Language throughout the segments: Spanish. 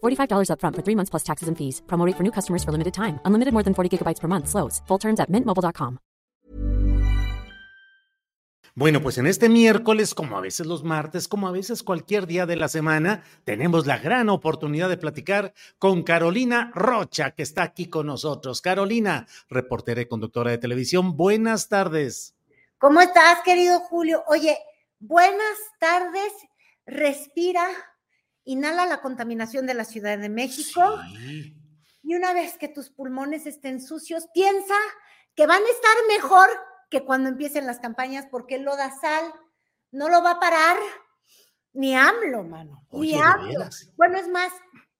$45 upfront for three months plus taxes and fees. Promo rate for new customers for limited time. Unlimited more than 40 gigabytes per month. Slows. Full terms at mintmobile.com. Bueno, pues en este miércoles, como a veces los martes, como a veces cualquier día de la semana, tenemos la gran oportunidad de platicar con Carolina Rocha, que está aquí con nosotros. Carolina, reportera y conductora de televisión, buenas tardes. ¿Cómo estás, querido Julio? Oye, buenas tardes. Respira, inhala la contaminación de la Ciudad de México. Sí. Y una vez que tus pulmones estén sucios, piensa que van a estar mejor que cuando empiecen las campañas, porque el lodazal no lo va a parar ni AMLO, mano. Oye, ni ¿de AMLO. Bueno, es más,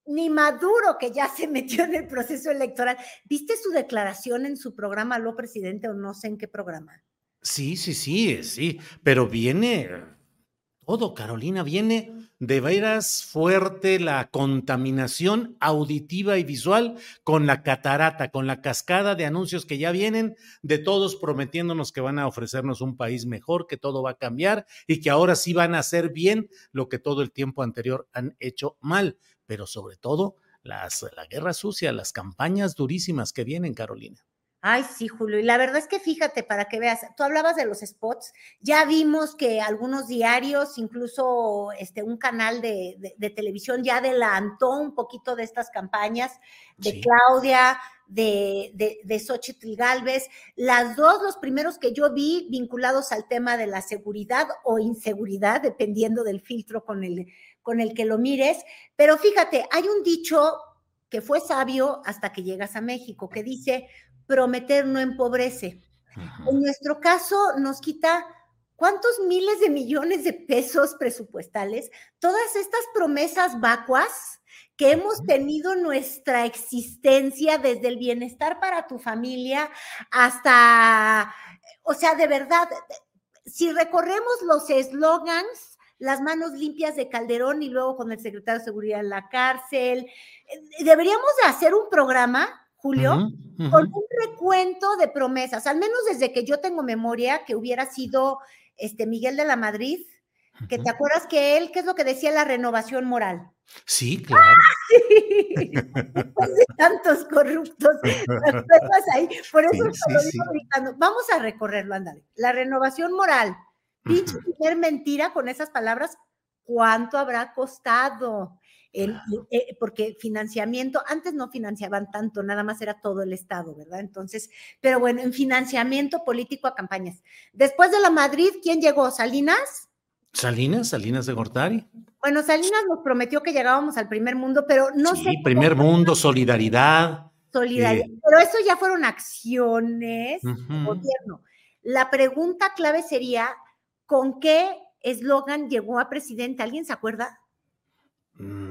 ni Maduro, que ya se metió en el proceso electoral. ¿Viste su declaración en su programa, lo presidente, o no sé en qué programa? Sí, sí, sí, eh, sí, pero viene todo, Carolina, viene de veras fuerte la contaminación auditiva y visual con la catarata, con la cascada de anuncios que ya vienen de todos prometiéndonos que van a ofrecernos un país mejor, que todo va a cambiar y que ahora sí van a hacer bien lo que todo el tiempo anterior han hecho mal, pero sobre todo las, la guerra sucia, las campañas durísimas que vienen, Carolina. Ay, sí, Julio. Y la verdad es que fíjate, para que veas, tú hablabas de los spots, ya vimos que algunos diarios, incluso este, un canal de, de- de televisión ya adelantó un poquito de estas campañas de Sí. Claudia, de, de, de Xochitl Galvez, las dos, los primeros que yo vi vinculados al tema de la seguridad o inseguridad, dependiendo del filtro con el, con el que lo mires. Pero fíjate, hay un dicho que fue sabio hasta que llegas a México, que dice, prometer no empobrece. En nuestro caso nos quita cuántos miles de millones de pesos presupuestales, todas estas promesas vacuas que hemos tenido en nuestra existencia desde el bienestar para tu familia hasta, o sea, de verdad, si recorremos los eslogans, las manos limpias de Calderón y luego con el secretario de Seguridad en la cárcel, eh, deberíamos de hacer un programa, Julio, con un recuento de promesas, al menos desde que yo tengo memoria, que hubiera sido este Miguel de la Madrid, que te acuerdas que él, ¿qué es lo que decía la renovación moral? Sí, claro. Después de tantos corruptos, ¿te acuerdas ahí? Por eso Sí, sí, lo sí. digo gritando. Vamos a recorrerlo, ándale. La renovación moral, pinche primer mentira con esas palabras, ¿cuánto habrá costado? El- eh, porque financiamiento, antes no financiaban tanto, nada más era todo el Estado, ¿verdad? Entonces, pero bueno, en financiamiento político a campañas. Después de la Madrid, ¿quién llegó? ¿Salinas? Salinas, Salinas de Gortari. Bueno, Salinas nos prometió que llegábamos al primer mundo, pero no sí, sé primer mundo, solidaridad. solidaridad. Eh. Pero eso ya fueron acciones de gobierno. La pregunta clave sería, ¿con qué eslogan llegó a presidente? ¿Alguien se acuerda? Mm,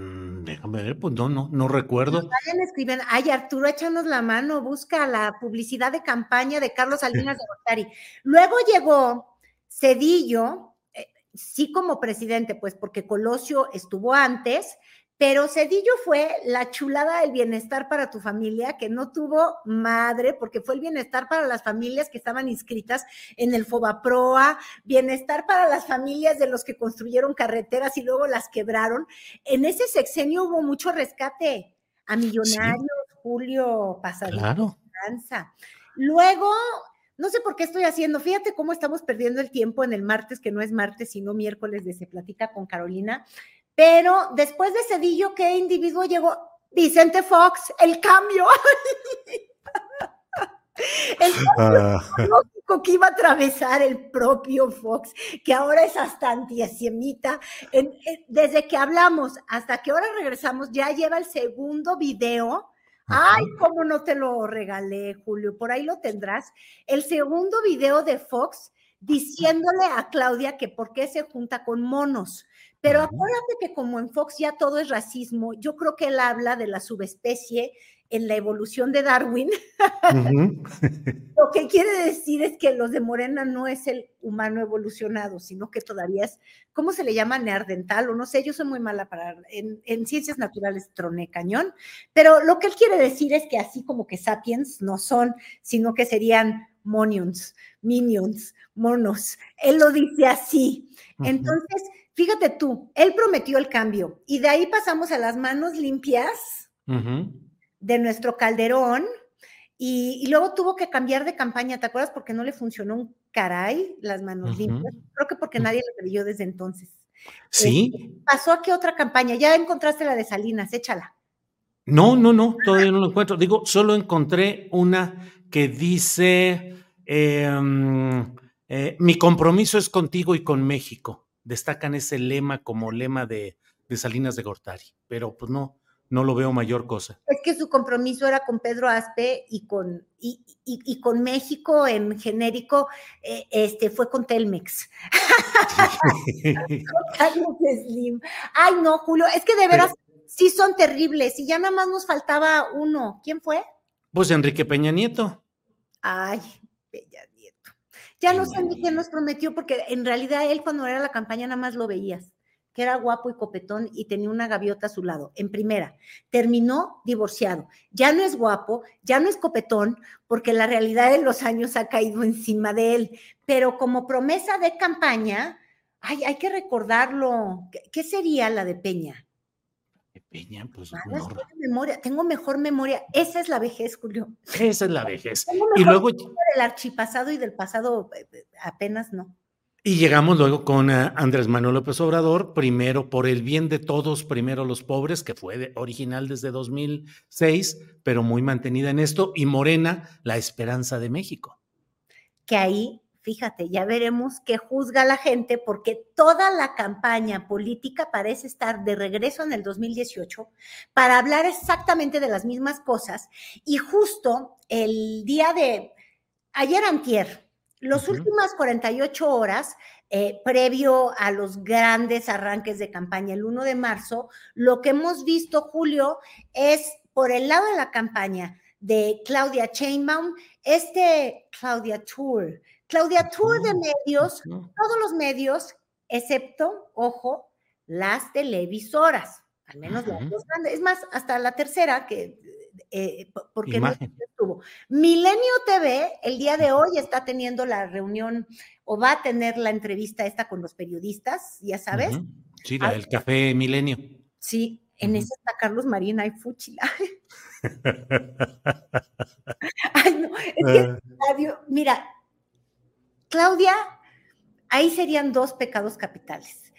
déjame ver, pues no, no, no recuerdo. Vayan escribiendo, ay Arturo, échanos la mano, busca la publicidad de campaña de Carlos Salinas de Gortari. Luego llegó Cedillo, eh, sí como presidente, pues porque Colosio estuvo antes, pero Cedillo fue la chulada del bienestar para tu familia, que no tuvo madre, porque fue el bienestar para las familias que estaban inscritas en el Fobaproa, bienestar para las familias de los que construyeron carreteras y luego las quebraron. En ese sexenio hubo mucho rescate a millonarios, Julio Pasadito. Claro. Luego, no sé por qué estoy haciendo, fíjate cómo estamos perdiendo el tiempo en el martes, que no es martes, sino miércoles de Se Platica con Carolina. Pero después de Cedillo, ¿qué individuo llegó? Vicente Fox, el cambio. El Ah. lógico que iba a atravesar el propio Fox, que ahora es hasta antisemita. Desde que hablamos hasta que ahora regresamos, ya lleva el segundo video. Ay, cómo no te lo regalé, Julio. Por ahí lo tendrás. El segundo video de Fox diciéndole a Claudia que por qué se junta con monos. Pero acuérdate que como en Fox ya todo es racismo, yo creo que él habla de la subespecie en la evolución de Darwin. Lo que quiere decir es que los de Morena no es el humano evolucionado, sino que todavía es, ¿cómo se le llama? Neardental, o no sé, yo soy muy mala para, en, en ciencias naturales troné cañón, pero lo que él quiere decir es que así como que sapiens no son, sino que serían monions, minions, monos. Él lo dice así. Entonces, fíjate tú, él prometió el cambio y de ahí pasamos a las manos limpias de nuestro Calderón y, y luego tuvo que cambiar de campaña, ¿te acuerdas? Porque no le funcionó un caray las manos limpias. Creo que porque nadie lo creyó desde entonces. Sí. Pasó a qué otra campaña, ya encontraste la de Salinas, échala. No, no, no, todavía no lo encuentro. Digo, solo encontré una que dice, em, eh, mi compromiso es contigo y con México. Destacan ese lema como lema de, de Salinas de Gortari, pero pues no, no lo veo mayor cosa. Es que su compromiso era con Pedro Aspe y con, y, y- y con México en genérico, eh, este, fue con Telmex. Carlos Slim. Ay, no, Julio, es que de veras sí son terribles y ya nada más nos faltaba uno. ¿Quién fue? Pues Enrique Peña Nieto. Ay. Ya no sé ni qué nos prometió, porque en realidad él cuando era la campaña nada más lo veías, que era guapo y copetón y tenía una gaviota a su lado, en primera. Terminó divorciado. Ya no es guapo, ya no es copetón, porque la realidad de los años ha caído encima de él. Pero como promesa de campaña, ay, hay que recordarlo. ¿Qué, qué sería la de Peña? Peña, pues no. tengo memoria, tengo mejor memoria. Esa es la vejez, Julio. Esa es la vejez. Tengo Y luego del archipasado y del pasado eh, eh, apenas no. Y llegamos luego con eh, Andrés Manuel López Obrador, primero por el bien de todos, primero los pobres, que fue original desde 2006, pero muy mantenida en esto, y Morena, la esperanza de México. que ahí, fíjate, ya veremos qué juzga la gente, porque toda la campaña política parece estar de regreso en el 2018 para hablar exactamente de las mismas cosas. Y justo el día de ayer antier, las últimas 48 horas, eh, previo a los grandes arranques de campaña, el 1 de marzo, lo que hemos visto, Julio, es por el lado de la campaña de Claudia Sheinbaum, este Claudia Tour, Claudia Tour de medios, todos los medios, excepto, ojo, las televisoras, al menos las dos grandes, es más, hasta la tercera, que eh, po- porque no estuvo. Milenio TV el día de hoy está teniendo la reunión o va a tener la entrevista esta con los periodistas, ya sabes. Sí, la Ah. del café Milenio. Sí, en ese está Carlos Marina y Fúchila. Ay, no, es que Ah, radio- mira, Claudia, ahí serían dos pecados capitales.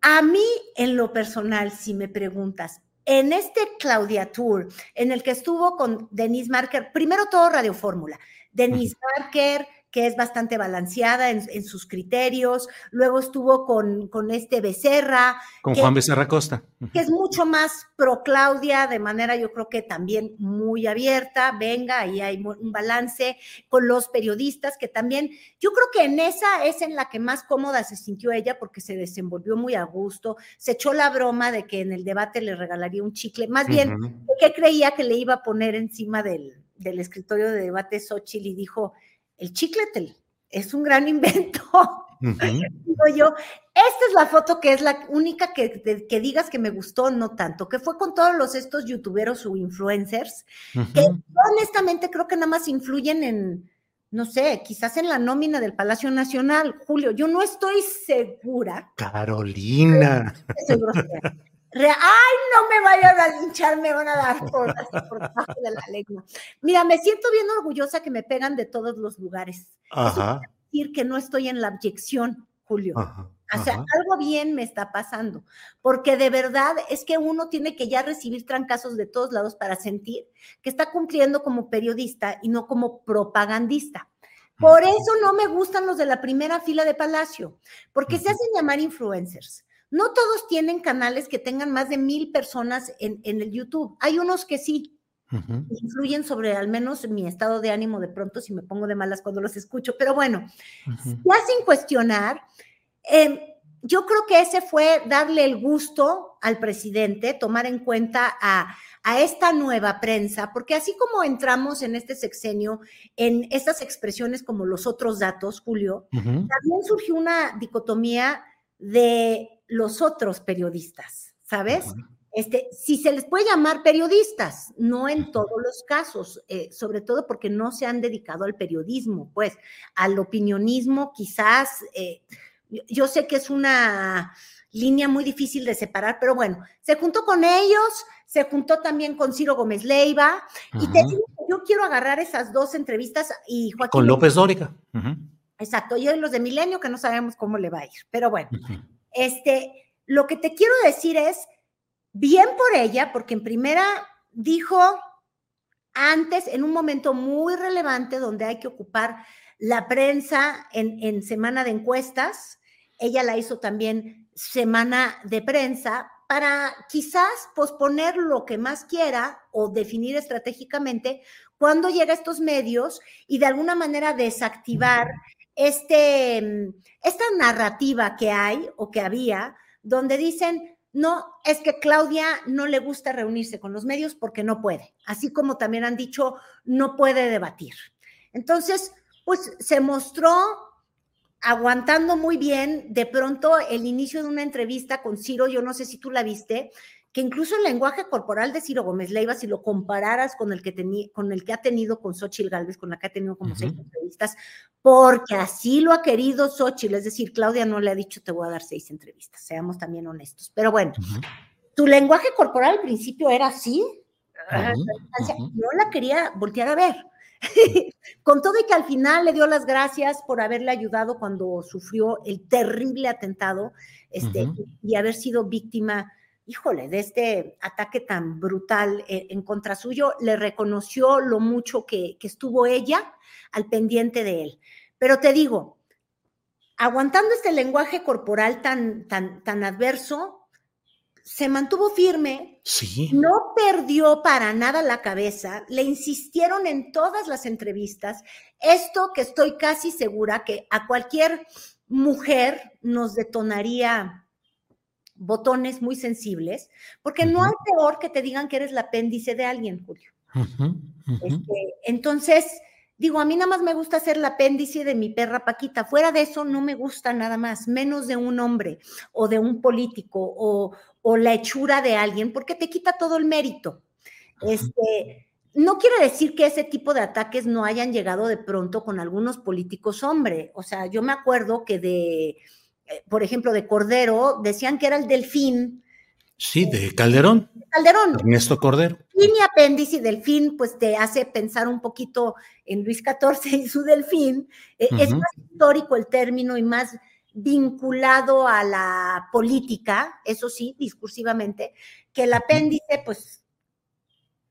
A mí, en lo personal, si me preguntas, en este Claudia Tour, en el que estuvo con Denise Marker, primero todo Radio Fórmula, Denise Marker, que es bastante balanceada en, en sus criterios, luego estuvo con, con este Becerra, con que- Juan Becerra Costa. que es mucho más pro Claudia, de manera yo creo que también muy abierta, venga, ahí hay un balance con los periodistas, que también, yo creo que en esa es en la que más cómoda se sintió ella porque se desenvolvió muy a gusto, se echó la broma de que en el debate le regalaría un chicle, más bien. ¿de qué creía que le iba a poner encima del, del escritorio de debate Xochitl y dijo, el chicle te- es un gran invento. Digo yo, esta es la foto que es la única que, de- que digas que me gustó, no tanto, que fue con todos los estos youtuberos o influencers, que honestamente creo que nada más influyen en, no sé, quizás en la nómina del Palacio Nacional, Julio, yo no estoy segura, Carolina. que soy grosera. Re- Ay, no me vayan a linchar, me van a dar por, por debajo de la lengua. Mira, me siento bien orgullosa que me pegan de todos los lugares. Ajá. Decir que no estoy en la abyección, Julio. Ajá. O sea, algo bien me está pasando, porque de verdad es que uno tiene que ya recibir trancazos de todos lados para sentir que está cumpliendo como periodista y no como propagandista. Por eso no me gustan los de la primera fila de Palacio, porque se hacen llamar influencers. No todos tienen canales que tengan más de mil personas en, el YouTube. Hay unos que sí, influyen sobre al menos mi estado de ánimo de pronto si me pongo de malas cuando los escucho. Pero bueno, ya sin cuestionar, em, yo creo que ese fue darle el gusto al presidente, tomar en cuenta a, esta nueva prensa, porque así como entramos en este sexenio en estas expresiones como los otros datos, Julio, también surgió una dicotomía de los otros periodistas, ¿sabes? Este, si se les puede llamar periodistas, no en todos los casos, eh, sobre todo porque no se han dedicado al periodismo, pues al opinionismo quizás, eh, yo sé que es una línea muy difícil de separar, pero bueno, se juntó con ellos, se juntó también con Ciro Gómez Leiva, y te digo, yo quiero agarrar esas dos entrevistas y Joaquín. Con López Dóriga. Exacto, y los de Milenio que no sabemos cómo le va a ir, pero bueno, este, lo que te quiero decir es Bien por ella, porque en primera dijo antes, en un momento muy relevante donde hay que ocupar la prensa en, semana de encuestas, ella la hizo también semana de prensa para quizás posponer lo que más quiera o definir estratégicamente cuando llega a estos medios y de alguna manera desactivar este, esta narrativa que hay o que había, donde dicen, no, es que Claudia no le gusta reunirse con los medios porque no puede, así como también han dicho, no puede debatir. Entonces, pues se mostró aguantando muy bien de pronto el inicio de una entrevista con Ciro, yo no sé si tú la viste, que incluso el lenguaje corporal de Ciro Gómez Leiva, si lo compararas con el que, tenía, con el que ha tenido con Xochitl Galvez, con la que ha tenido como seis entrevistas, porque así lo ha querido Xochitl, es decir, Claudia no le ha dicho te voy a dar seis entrevistas, seamos también honestos. Pero bueno, tu lenguaje corporal al principio era así, no la quería voltear a ver. con todo y que al final le dio las gracias por haberle ayudado cuando sufrió el terrible atentado este, y haber sido víctima híjole, de este ataque tan brutal eh, en contra suyo, le reconoció lo mucho que, estuvo ella al pendiente de él. Pero te digo, aguantando este lenguaje corporal tan, tan, tan adverso, se mantuvo firme, sí. no perdió para nada la cabeza, le insistieron en todas las entrevistas, esto que estoy casi segura que a cualquier mujer nos detonaría botones muy sensibles, porque no hay peor que te digan que eres el apéndice de alguien, Julio. Este, entonces, digo, a mí nada más me gusta ser el apéndice de mi perra Paquita. Fuera de eso, no me gusta nada más, menos de un hombre o de un político o, o la hechura de alguien, porque te quita todo el mérito. Este, no quiere decir que ese tipo de ataques no hayan llegado de pronto con algunos políticos hombre. O sea, yo me acuerdo que de por ejemplo, de Cordero, decían que era el delfín. Sí, de Calderón. Calderón. Ernesto Cordero. Y mi apéndice delfín, pues te hace pensar un poquito en Luis XIV y su delfín. Eh, es más histórico el término y más vinculado a la política, eso sí, discursivamente, que el apéndice, pues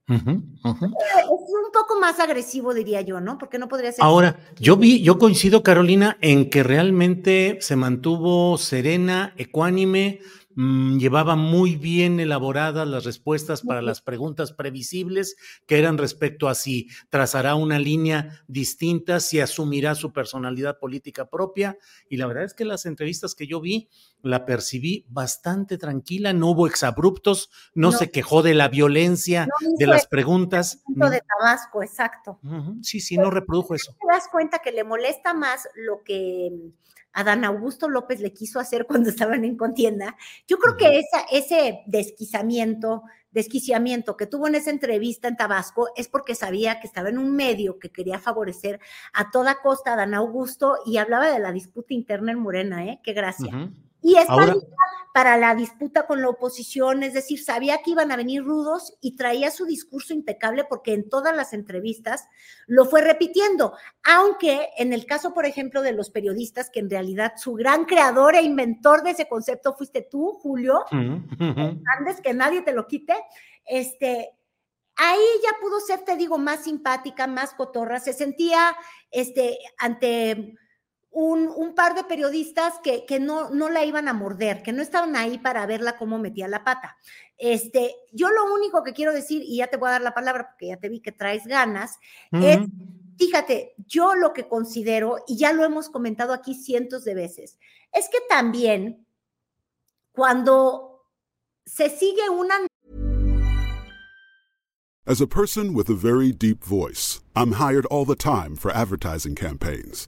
es un poco más agresivo, diría yo, ¿no? Porque no podría ser. Ahora, yo vi, yo coincido, Carolina, en que realmente se mantuvo serena, ecuánime, Mm, llevaba muy bien elaboradas las respuestas para las preguntas previsibles que eran respecto a si trazará una línea distinta, si asumirá su personalidad política propia. Y la verdad es que las entrevistas que yo vi la percibí bastante tranquila, no hubo exabruptos, no, se quejó de la violencia de las preguntas. De Tabasco, exacto. Sí, sí, no reprodujo eso. Te das cuenta que le molesta más lo que Adán Augusto López le quiso hacer cuando estaban en contienda. Yo creo que esa, ese desquiciamiento, desquiciamiento que tuvo en esa entrevista en Tabasco es porque sabía que estaba en un medio que quería favorecer a toda costa a Adán Augusto y hablaba de la disputa interna en Morena, ¿eh? Qué gracia. Y está para la disputa con la oposición, es decir, sabía que iban a venir rudos y traía su discurso impecable porque en todas las entrevistas lo fue repitiendo, aunque en el caso, por ejemplo, de los periodistas, que en realidad su gran creador e inventor de ese concepto fuiste tú, Julio, antes que nadie te lo quite, este, ahí ya pudo ser, te digo, más simpática, más cotorra, se sentía este, ante un, par de periodistas que, no, no, la iban a morder, que no estaban ahí para verla cómo metía la pata. Este, yo lo único que quiero decir, y ya te voy a dar la palabra porque ya te vi que traes ganas, es, fíjate, yo lo que considero, y ya lo hemos comentado aquí cientos de veces, es que también cuando se sigue una... As a person with a very deep voice, I'm hired all the time for advertising campaigns.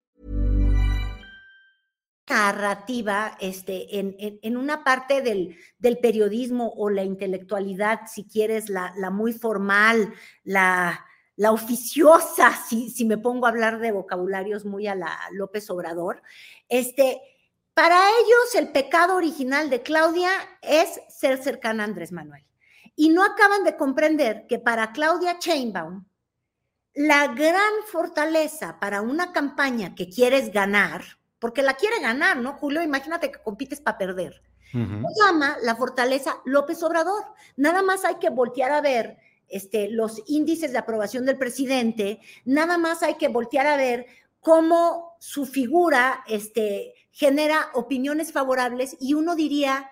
Narrativa este, en, en, una parte del, del, periodismo o la intelectualidad, si quieres, la, la muy formal, la, la oficiosa, si, si, me pongo a hablar de vocabularios muy a la López Obrador, este, para ellos el pecado original de Claudia es ser cercana a Andrés Manuel. Y no acaban de comprender que para Claudia Chainbaum, la gran fortaleza para una campaña que quieres ganar, porque la quiere ganar, ¿no, Julio? Imagínate que compites para perder. Se llama la fortaleza López Obrador. Nada más hay que voltear a ver este, los índices de aprobación del presidente, nada más hay que voltear a ver cómo su figura este, genera opiniones favorables y uno diría,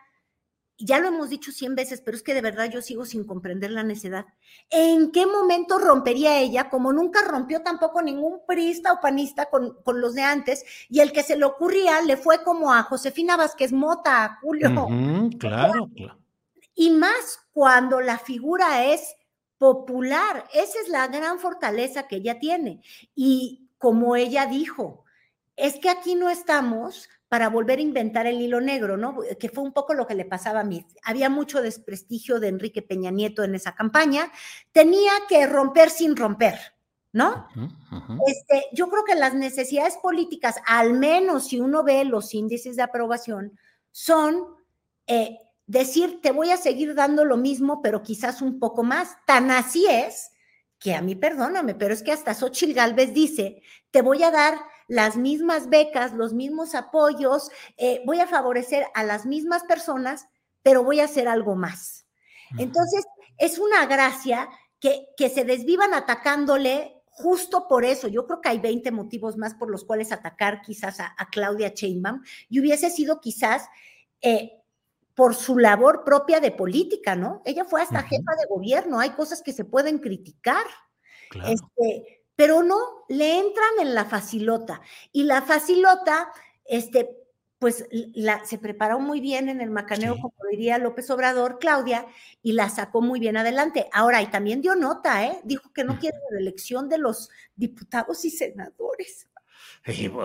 ya lo hemos dicho cien veces, pero es que de verdad yo sigo sin comprender la necedad. ¿En qué momento rompería ella, como nunca rompió tampoco ningún priista o panista con, los de antes, y el que se le ocurría le fue como a Josefina Vázquez Mota, Julio? claro, claro. Y más cuando la figura es popular, esa es la gran fortaleza que ella tiene. Y como ella dijo, es que aquí no estamos para volver a inventar el hilo negro, ¿no? Que fue un poco lo que le pasaba a mí. Había mucho desprestigio de Enrique Peña Nieto en esa campaña. Tenía que romper sin romper, ¿no? Este, yo creo que las necesidades políticas, al menos si uno ve los índices de aprobación, son eh, decir, te voy a seguir dando lo mismo, pero quizás un poco más. Tan así es que a mí, perdóname, pero es que hasta Xochitl Galvez dice, te voy a dar las mismas becas, los mismos apoyos, eh, voy a favorecer a las mismas personas, pero voy a hacer algo más. Entonces, es una gracia que, que se desvivan atacándole justo por eso. Yo creo que hay 20 motivos más por los cuales atacar quizás a, Claudia Sheinbaum y hubiese sido quizás... Eh, por su labor propia de política, ¿no? Ella fue hasta jefa de gobierno, hay cosas que se pueden criticar. Este, pero no, le entran en la facilota. Y la facilota, este, pues la, se preparó muy bien en el macaneo, como diría López Obrador, Claudia, y la sacó muy bien adelante. Ahora, y también dio nota, ¿eh? Dijo que no quiere la reelección de los diputados y senadores.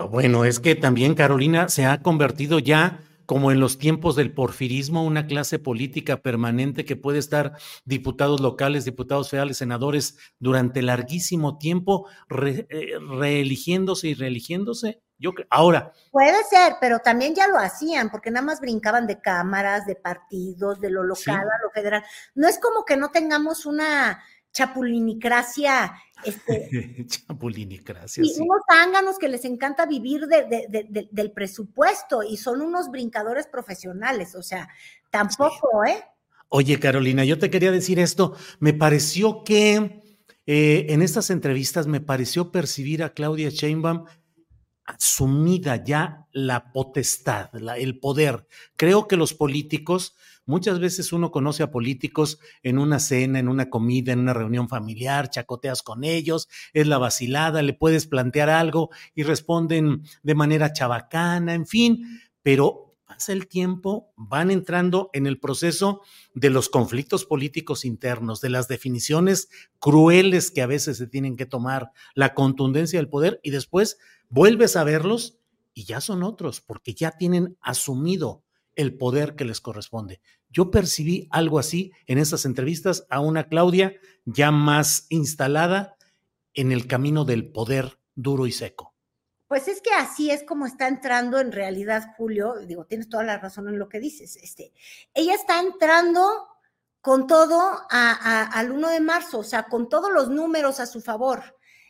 bueno, es que también Carolina se ha convertido ya como en los tiempos del porfirismo, una clase política permanente que puede estar diputados locales, diputados federales, senadores durante larguísimo tiempo eh, reeligiéndose y reeligiéndose? Yo ahora. Puede ser, pero también ya lo hacían, porque nada más brincaban de cámaras, de partidos, de lo local a lo federal. No es como que no tengamos una chapulinicracia. Este, chapulinicracia. Y unos ánganos que les encanta vivir del presupuesto y son unos brincadores profesionales, o sea, tampoco, ¿eh? Oye, Carolina, yo te quería decir esto. Me pareció que eh, en estas entrevistas me pareció percibir a Claudia Sheinbaum asumida ya la potestad, el poder. Creo que los políticos, muchas veces uno conoce a políticos en una cena, en una comida, en una reunión familiar, chacoteas con ellos, es la vacilada, le puedes plantear algo y responden de manera chabacana, en fin, pero pasa el tiempo, van entrando en el proceso de los conflictos políticos internos, de las definiciones crueles que a veces se tienen que tomar, la contundencia del poder y después vuelves a verlos y ya son otros, porque ya tienen asumido el poder que les corresponde. Yo percibí algo así en esas entrevistas a una Claudia ya más instalada en el camino del poder duro y seco. Pues es que así es como está entrando en realidad Julio, digo, tienes toda la razón en lo que dices, este, ella está entrando con todo al 1 de marzo, o sea, con todos los números a su favor.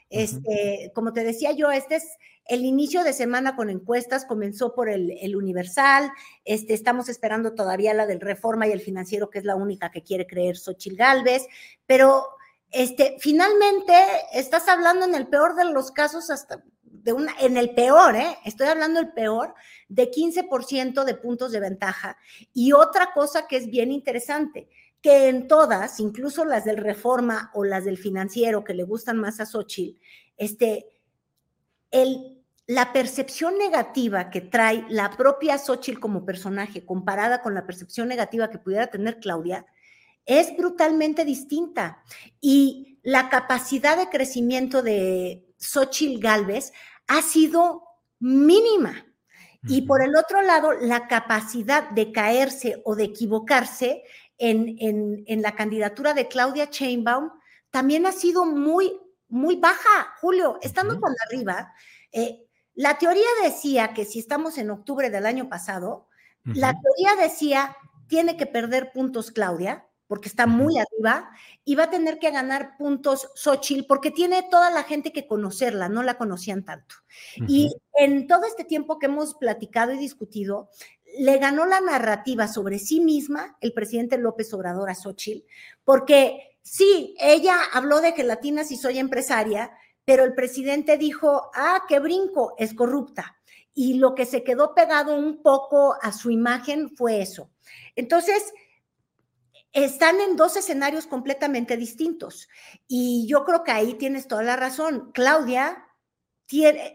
Este, como te decía yo, este es el inicio de semana con encuestas, comenzó por el, Universal, este, estamos esperando todavía la del Reforma y el Financiero, que es la única que quiere creer Xochil Gálvez, pero este, finalmente estás hablando en el peor de los casos hasta de una, en el peor, ¿eh? estoy hablando del peor, de 15% de puntos de ventaja. Y otra cosa que es bien interesante, que en todas, incluso las del Reforma o las del Financiero, que le gustan más a Xochitl, este, el, la percepción negativa que trae la propia Xochitl como personaje comparada con la percepción negativa que pudiera tener Claudia, es brutalmente distinta. Y la capacidad de crecimiento de Xochitl Galvez ha sido mínima. Y por el otro lado, la capacidad de caerse o de equivocarse en, la candidatura de Claudia Chainbaum también ha sido muy, muy baja, Julio. Estando con arriba, eh, la teoría decía que si estamos en octubre del año pasado, la teoría decía, tiene que perder puntos Claudia, porque está muy arriba, y va a tener que ganar puntos Xochitl, porque tiene toda la gente que conocerla, no la conocían tanto. Y en todo este tiempo que hemos platicado y discutido, le ganó la narrativa sobre sí misma el presidente López Obrador a Xochitl, porque sí, ella habló de gelatinas y soy empresaria, pero el presidente dijo, ah, qué brinco, es corrupta. Y lo que se quedó pegado un poco a su imagen fue eso. Entonces, están en dos escenarios completamente distintos. Y yo creo que ahí tienes toda la razón. Claudia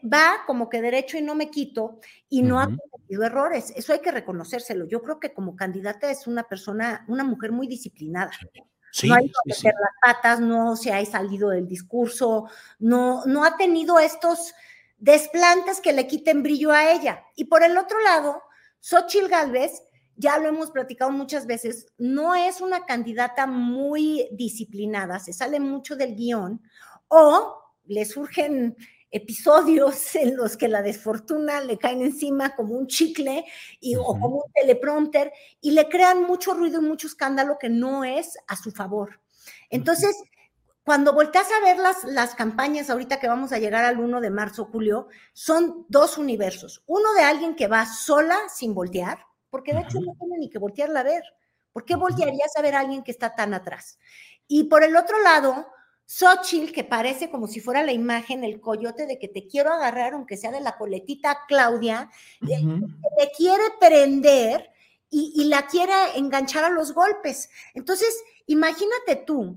va como que derecho y no me quito y no ha cometido errores. Eso hay que reconocérselo. Yo creo que como candidata es una persona, una mujer muy disciplinada. No ha ido a meter las patas, no se ha salido del discurso, no, no ha tenido estos desplantes que le quiten brillo a ella. Y por el otro lado, Xochil Gálvez, ya lo hemos platicado muchas veces, no es una candidata muy disciplinada, se sale mucho del guion o le surgen episodios en los que la desfortuna le caen encima como un chicle y, o como un teleprompter y le crean mucho ruido y mucho escándalo que no es a su favor. Entonces, cuando volteas a ver las, las campañas ahorita que vamos a llegar al 1 de marzo, Julio, son dos universos. Uno de alguien que va sola sin voltear, porque de hecho no tiene ni que voltearla a ver. ¿Por qué voltearías a ver a alguien que está tan atrás? Y por el otro lado, Xochitl, que parece como si fuera la imagen, el coyote de que te quiero agarrar, aunque sea de la coletita Claudia, que te quiere prender y, y, la quiere enganchar a los golpes. Entonces, imagínate tú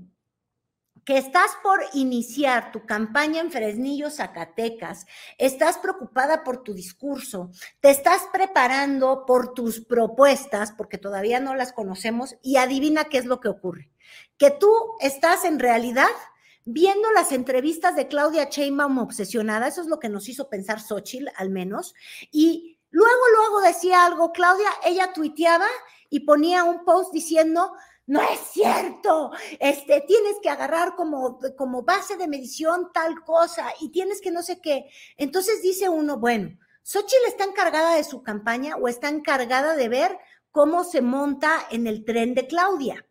que estás por iniciar tu campaña en Fresnillo, Zacatecas, estás preocupada por tu discurso, te estás preparando por tus propuestas, porque todavía no las conocemos, y adivina qué es lo que ocurre. Que tú estás en realidad viendo las entrevistas de Claudia Sheinbaum obsesionada, eso es lo que nos hizo pensar Xochitl al menos, y Luego, luego decía algo Claudia, ella tuiteaba y ponía un post diciendo, no es cierto, este, tienes que agarrar como, como base de medición tal cosa y tienes que no sé qué. Entonces dice uno, bueno, Xochitl está encargada de su campaña o está encargada de ver cómo se monta en el tren de Claudia.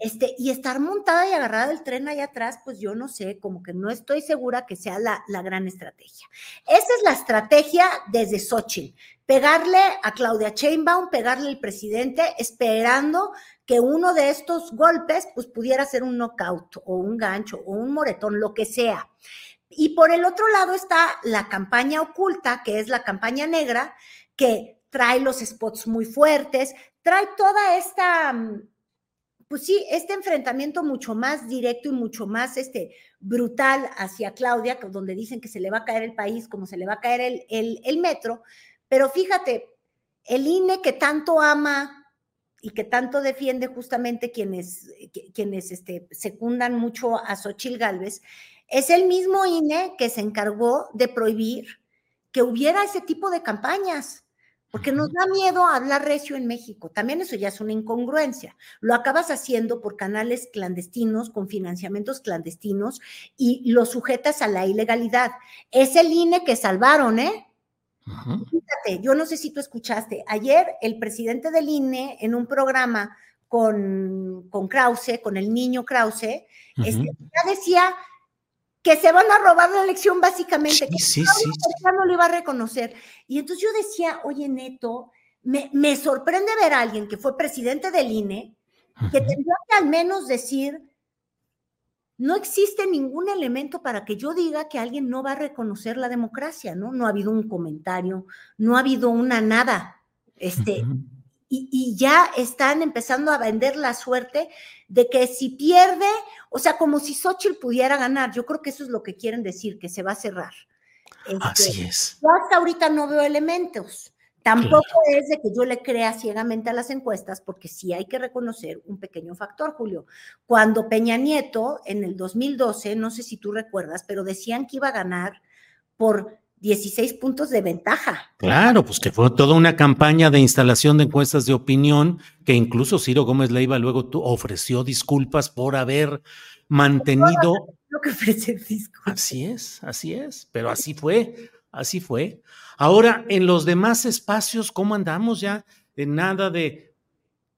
Este, y estar montada y agarrada del tren allá atrás, pues yo no sé, como que no estoy segura que sea la, la gran estrategia. Esa es la estrategia desde Xochitl, pegarle a Claudia Sheinbaum, pegarle al presidente, esperando que uno de estos golpes pues pudiera ser un knockout o un gancho o un moretón, lo que sea. Y por el otro lado está la campaña oculta, que es la campaña negra, que trae los spots muy fuertes, trae toda esta mm, pues sí, este enfrentamiento mucho más directo y mucho más este, brutal hacia Claudia, donde dicen que se le va a caer el país como se le va a caer el, el, metro, pero fíjate, el INE que tanto ama y que tanto defiende justamente quienes, quienes este, secundan mucho a Xochil Gálvez, es el mismo INE que se encargó de prohibir que hubiera ese tipo de campañas porque nos da miedo hablar recio en México. También eso ya es una incongruencia. Lo acabas haciendo por canales clandestinos, con financiamientos clandestinos, y lo sujetas a la ilegalidad. Es el INE que salvaron, ¿eh? Fíjate, yo no sé si tú escuchaste, ayer el presidente del INE en un programa con, con Krause, con el niño Krause, este, ya decía que se van a robar la elección básicamente, que sí, sí, no lo iba a reconocer. Y entonces yo decía, oye, Neto, me, me, sorprende ver a alguien que fue presidente del INE, que tendría que al menos decir, no existe ningún elemento para que yo diga que alguien no va a reconocer la democracia, ¿no? No ha habido un comentario, no ha habido una nada. Este, y, ya están empezando a vender la suerte de que si pierde, o sea, como si Xochitl pudiera ganar, yo creo que eso es lo que quieren decir, que se va a cerrar. Así este, es. Yo hasta ahorita no veo elementos. Tampoco es de que yo le crea ciegamente a las encuestas, porque sí hay que reconocer un pequeño factor, Julio. Cuando Peña Nieto en el 2012, no sé si tú recuerdas, pero decían que iba a ganar por 16 puntos de ventaja. Claro, pues que fue toda una campaña de instalación de encuestas de opinión que incluso Ciro Gómez Leiva luego ofreció disculpas por haber mantenido. Lo que disculpas. Así es, así es, pero así fue, así fue. Ahora, en los demás espacios, ¿cómo andamos ya? En nada de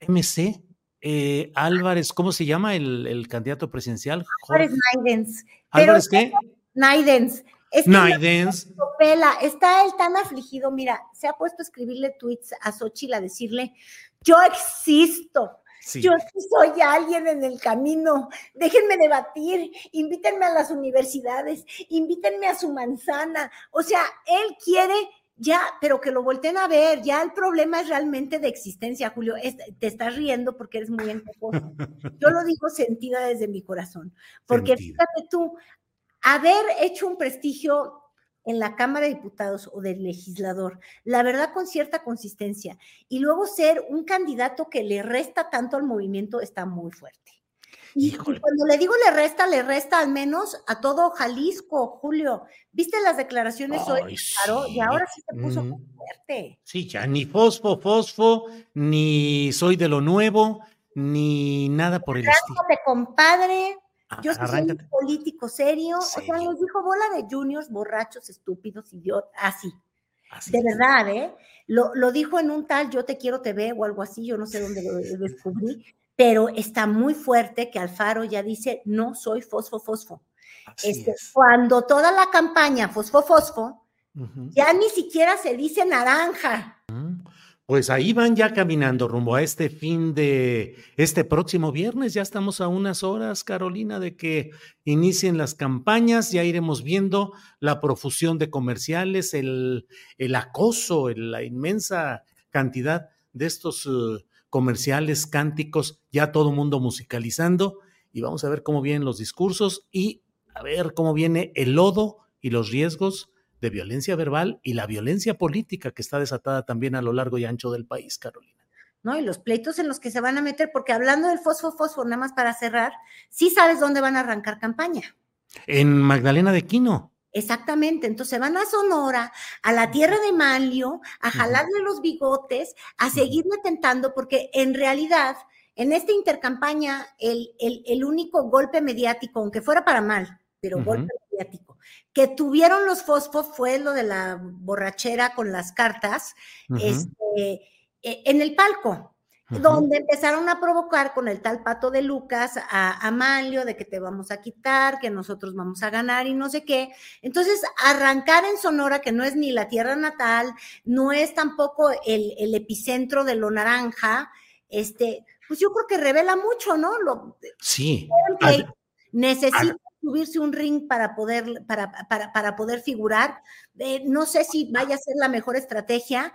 MC. Eh, Álvarez, ¿cómo se llama el, candidato presidencial? Álvarez Naidens. ¿Álvarez qué? Naidens. Es está él tan afligido, mira, se ha puesto a escribirle tweets a Xochitl a decirle, yo existo, yo soy alguien en el camino, déjenme debatir, invítenme a las universidades, invítenme a su manzana, o sea, él quiere ya, pero que lo volteen a ver, ya el problema es realmente de existencia, Julio, te estás riendo porque eres muy encoposo. Yo lo digo sentida desde mi corazón, porque fíjate tú, haber hecho un prestigio en la Cámara de Diputados o del legislador, la verdad con cierta consistencia, y luego ser un candidato que le resta tanto al movimiento está muy fuerte. Y cuando le digo le resta, le resta al menos a todo Jalisco, Julio. ¿Viste las declaraciones hoy? Claro, y ahora sí se puso muy fuerte. Sí, ya ni fosfo, fosfo, ni soy de lo nuevo, ni nada por el estilo. compadre. Yo soy un político serio. O sea, nos dijo bola de juniors, borrachos, estúpidos, idiotas, así. de verdad, ¿eh? Lo, lo, dijo en un tal Yo te quiero TV o algo así, yo no sé dónde lo descubrí, pero está muy fuerte que Alfaro ya dice, no soy fosfo, fosfo. Este, cuando toda la campaña fosfo, fosfo, ya ni siquiera se dice naranja. Pues ahí van ya caminando rumbo a este fin de este próximo viernes. Ya estamos a unas horas, Carolina, de que inicien las campañas. Ya iremos viendo la profusión de comerciales, el, el acoso, la inmensa cantidad de estos eh, comerciales, cánticos, ya todo mundo musicalizando. Y vamos a ver cómo vienen los discursos y a ver cómo viene el lodo y los riesgos de violencia verbal y la violencia política que está desatada también a lo largo y ancho del país, Carolina. ¿no? Y los pleitos en los que se van a meter, porque hablando del fosfo, fosfo, nada más para cerrar, sí sabes dónde van a arrancar campaña. En Magdalena de Quino. Exactamente, entonces van a Sonora, a la tierra de Manlio, a jalarle los bigotes, a seguirle tentando, porque en realidad, en esta intercampaña, el, el, el único golpe mediático, aunque fuera para mal, pero golpe mediático, que tuvieron los fosfos fue lo de la borrachera con las cartas este, e, en el palco donde empezaron a provocar con el tal pato de Lucas a, Amalio de que te vamos a quitar, que nosotros vamos a ganar y no sé qué. Entonces, arrancar en Sonora, que no es ni la tierra natal, no es tampoco el, epicentro de lo naranja, este, pues yo creo que revela mucho, ¿no? Lo, sí. Necesita subirse un ring para poder, para, para, poder figurar. Eh, no sé si vaya a ser la mejor estrategia,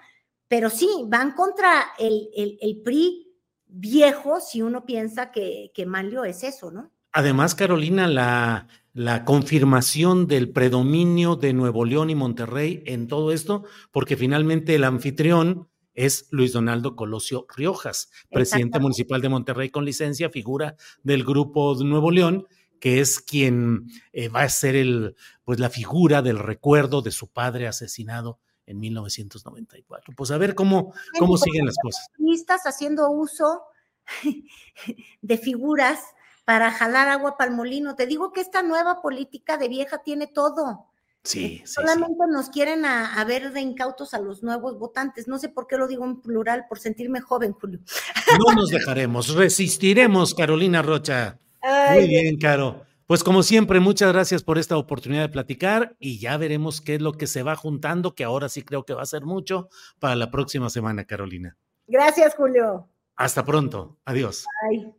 pero sí, van contra el, el, PRI viejo si uno piensa que, que Manlio es eso, ¿no? Además, Carolina, la, la confirmación del predominio de Nuevo León y Monterrey en todo esto, porque finalmente el anfitrión es Luis Donaldo Colosio Riojas, presidente municipal de Monterrey con licencia, figura del grupo de Nuevo León, que es quien eh, va a ser el, pues la figura del recuerdo de su padre asesinado en 1994. Pues a ver cómo, cómo siguen las cosas. haciendo uso de figuras para jalar agua para el molino. Te digo que esta nueva política de vieja tiene todo. Sí, sí Solamente nos quieren a, ver de incautos a los nuevos votantes. No sé por qué lo digo en plural, por sentirme joven, Julio. No nos dejaremos, resistiremos, Carolina Rocha. Muy bien, Caro. Pues como siempre, muchas gracias por esta oportunidad de platicar y ya veremos qué es lo que se va juntando, que ahora sí creo que va a ser mucho para la próxima semana, Carolina. Gracias, Julio. Hasta pronto. Adiós. Bye.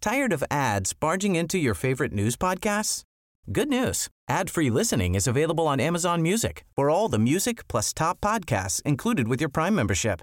Tired of ads barging into your favorite news podcasts? Good news. Ad-free listening is available on Amazon Music. For all the music plus top podcasts included with your Prime membership.